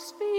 speak.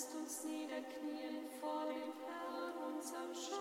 Lasst uns niederknien vor dem Herrn, unserem Schöpfer.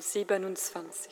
Psalm 27.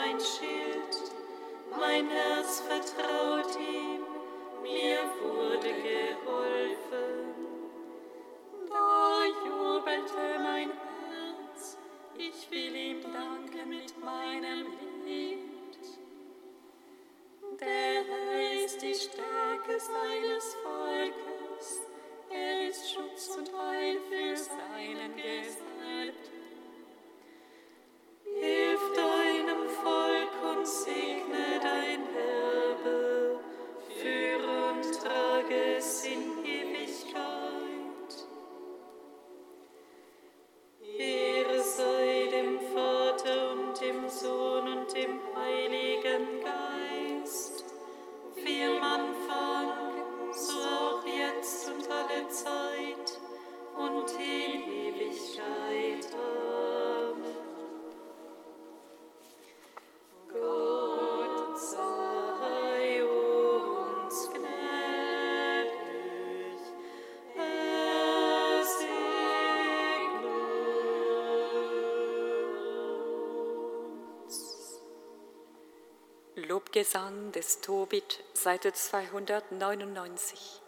mein Schild, mein Herz vertraut ihm, mir wurde geholfen. Da jubelte mein Herz, ich will ihm danken mit meinem Lied. Der Herr ist die Stärke seines Volkes, er ist Schutz und Heil für seinen Gesellen. Gesang des Tobit, Seite 299.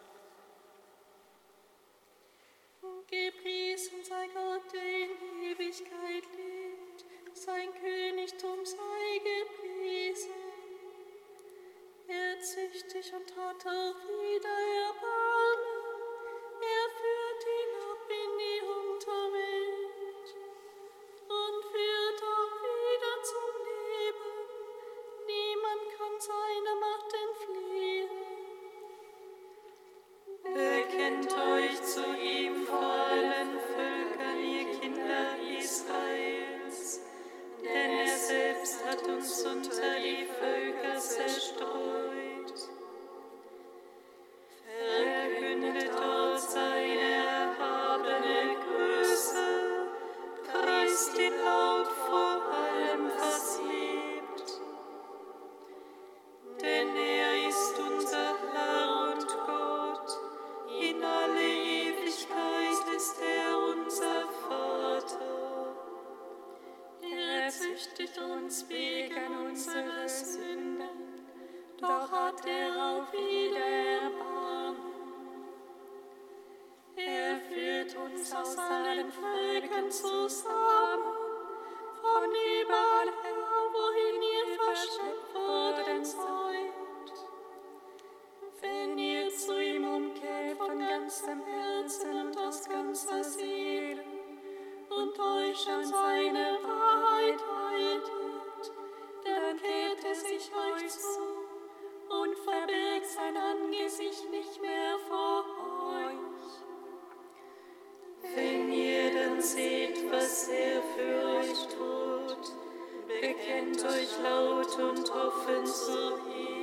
ich euch zu und verbirgt sein Angesicht nicht mehr vor euch. Wenn ihr dann seht, was er für euch tut, bekennt euch laut und offen zu ihm.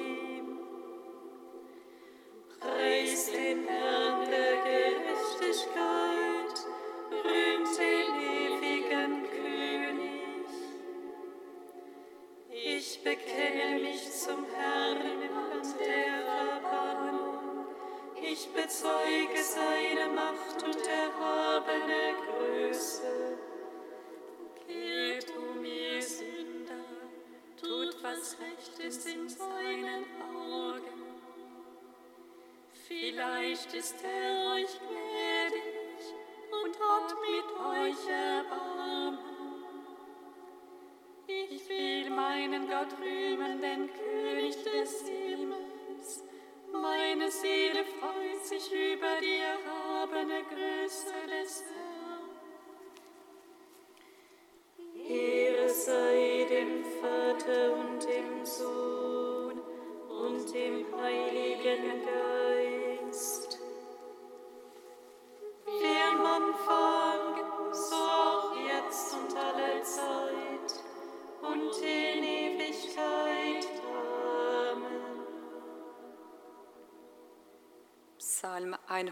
ist in seinen Augen. Vielleicht ist er euch gnädig und hat mit euch Erbarmen. Ich will meinen Gott rühmen, den König des Himmels. Meine Seele freut sich über die erhabene Größe des Herrn.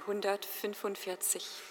145.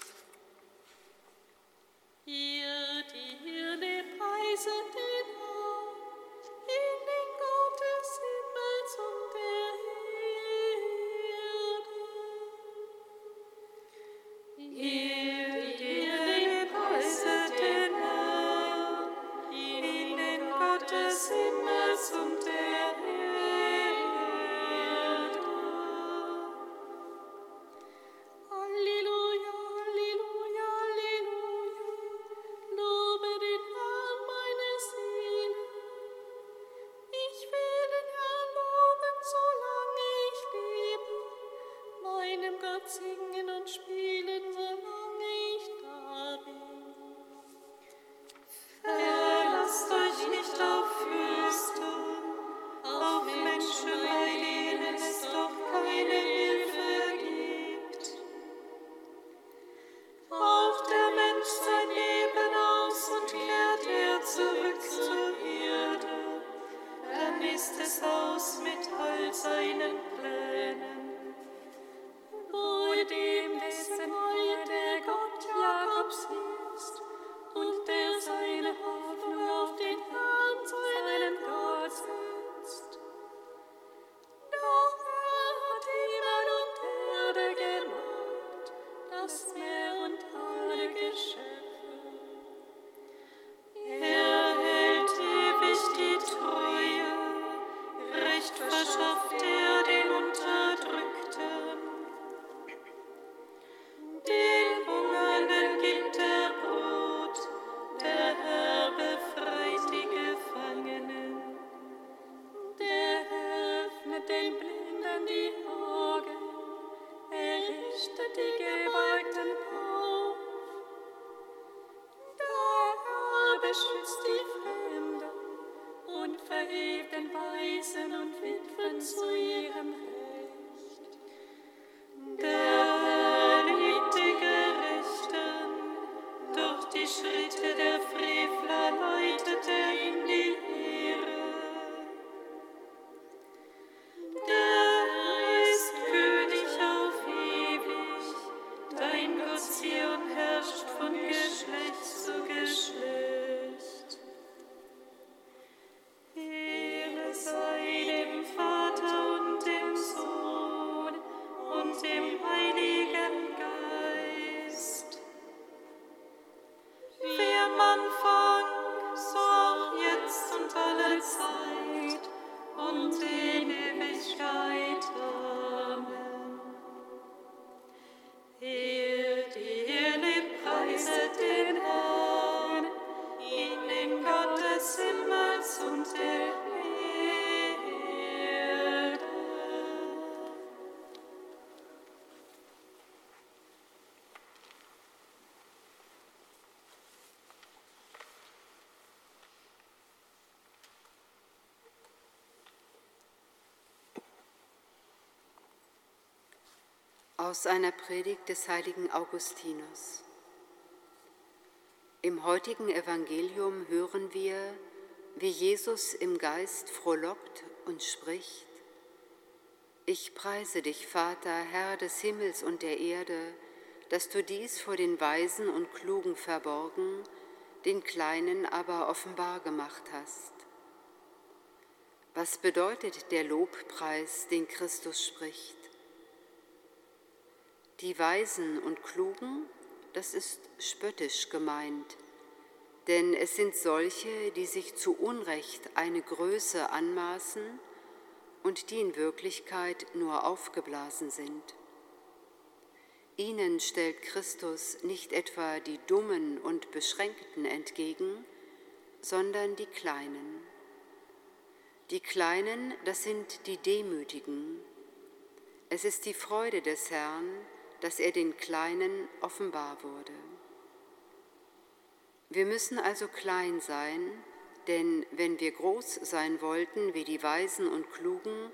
Aus einer Predigt des heiligen Augustinus. Im heutigen Evangelium hören wir, wie Jesus im Geist frohlockt und spricht, Ich preise dich, Vater, Herr des Himmels und der Erde, dass du dies vor den Weisen und Klugen verborgen, den Kleinen aber offenbar gemacht hast. Was bedeutet der Lobpreis, den Christus spricht? Die Weisen und Klugen, das ist spöttisch gemeint, denn es sind solche, die sich zu Unrecht eine Größe anmaßen und die in Wirklichkeit nur aufgeblasen sind. Ihnen stellt Christus nicht etwa die Dummen und Beschränkten entgegen, sondern die Kleinen. Die Kleinen, das sind die Demütigen. Es ist die Freude des Herrn, dass er den Kleinen offenbar wurde. Wir müssen also klein sein, denn wenn wir groß sein wollten wie die Weisen und Klugen,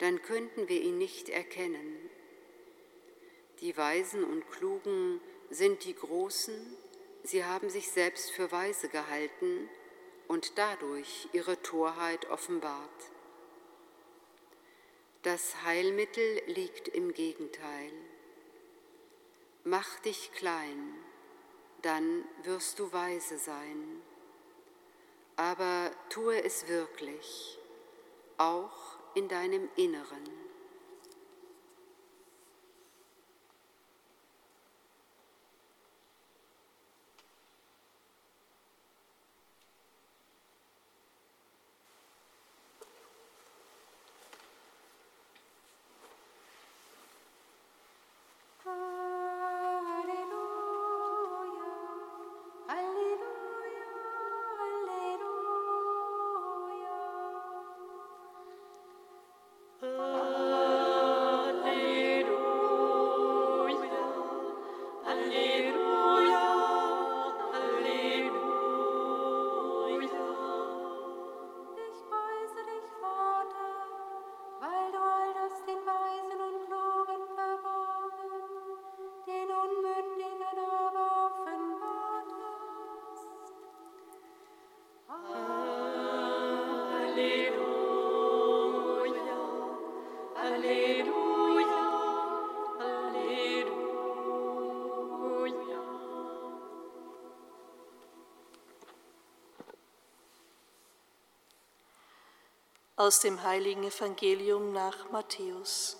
dann könnten wir ihn nicht erkennen. Die Weisen und Klugen sind die Großen, sie haben sich selbst für weise gehalten und dadurch ihre Torheit offenbart. Das Heilmittel liegt im Gegenteil. Mach dich klein, dann wirst du weise sein. Aber tue es wirklich, auch in deinem Inneren. Aus dem heiligen Evangelium nach Matthäus.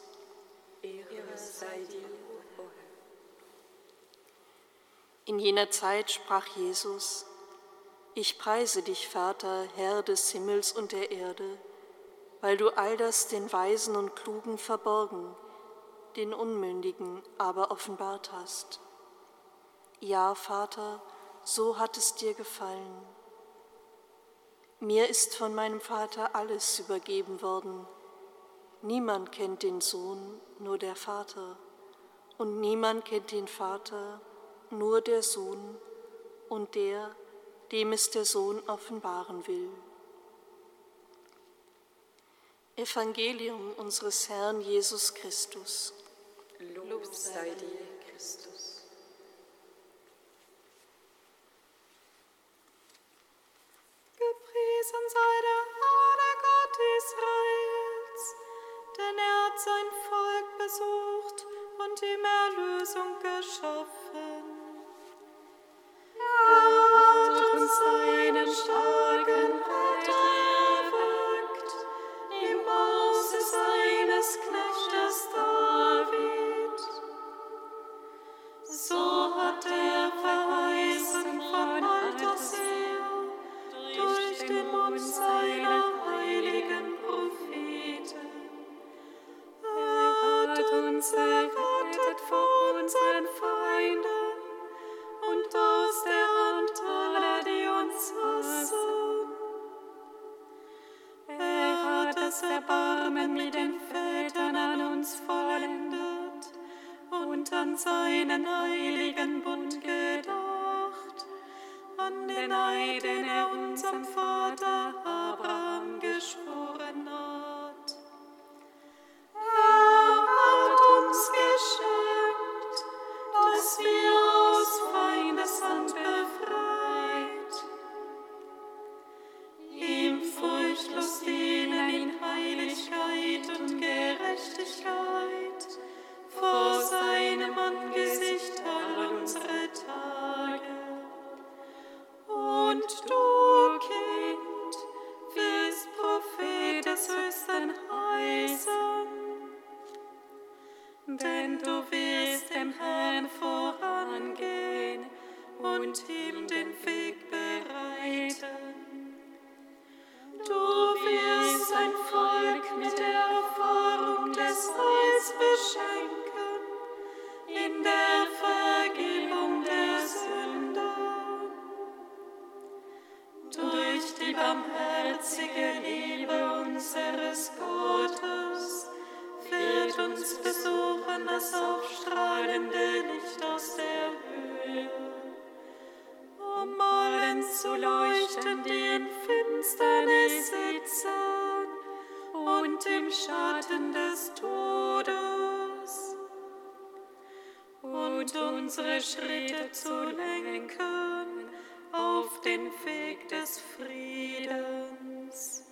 In jener Zeit sprach Jesus, Ich preise dich, Vater, Herr des Himmels und der Erde, weil du all das den Weisen und Klugen verborgen, den Unmündigen aber offenbart hast. Ja, Vater, so hat es dir gefallen. Mir ist von meinem Vater alles übergeben worden. Niemand kennt den Sohn, nur der Vater. Und niemand kennt den Vater, nur der Sohn und der, dem es der Sohn offenbaren will. Evangelium unseres Herrn Jesus Christus. Lob sei dir, Christus. Gepriesen sei der Herr, der Gott Israels, denn er hat sein Volk besucht und ihm Erlösung geschaffen. Er hat uns er. Er errettet vor unseren Feinden und aus der Erbarmen mit den Vätern an uns vollendet und an seinen heiligen Bund gedacht, an den Eid, den er unserem Vater Abraham geschworen uns besuchen das aufstrahlende Licht aus der Höhe um allen zu leuchten, die in Finsternis sitzen und im Schatten des Todes, und unsere Schritte zu lenken auf den Weg des Friedens.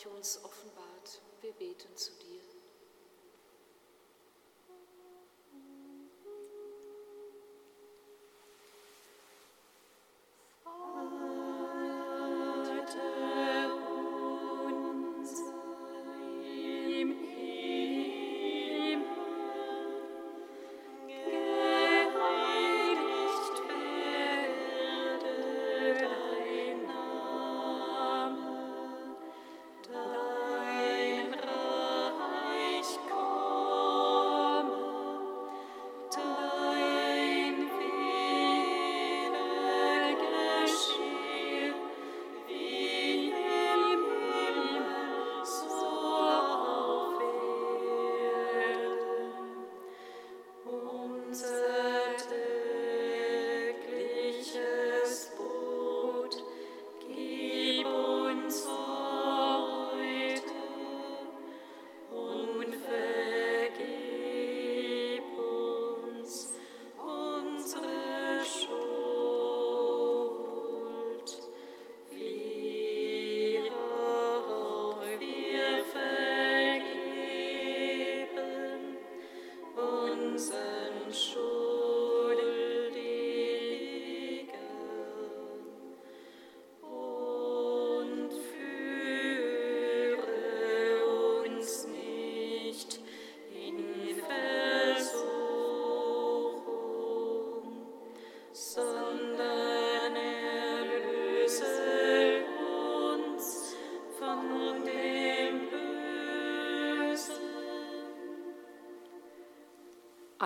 dich uns offenbart. Wir beten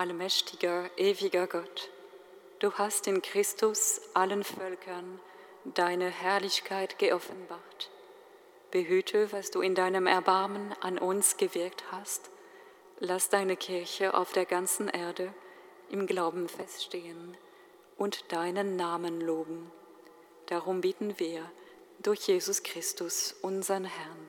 Allmächtiger, ewiger Gott, du hast in Christus allen Völkern deine Herrlichkeit geoffenbart. Behüte, was du in deinem Erbarmen an uns gewirkt hast. Lass deine Kirche auf der ganzen Erde im Glauben feststehen und deinen Namen loben. Darum bieten wir durch Jesus Christus, unseren Herrn.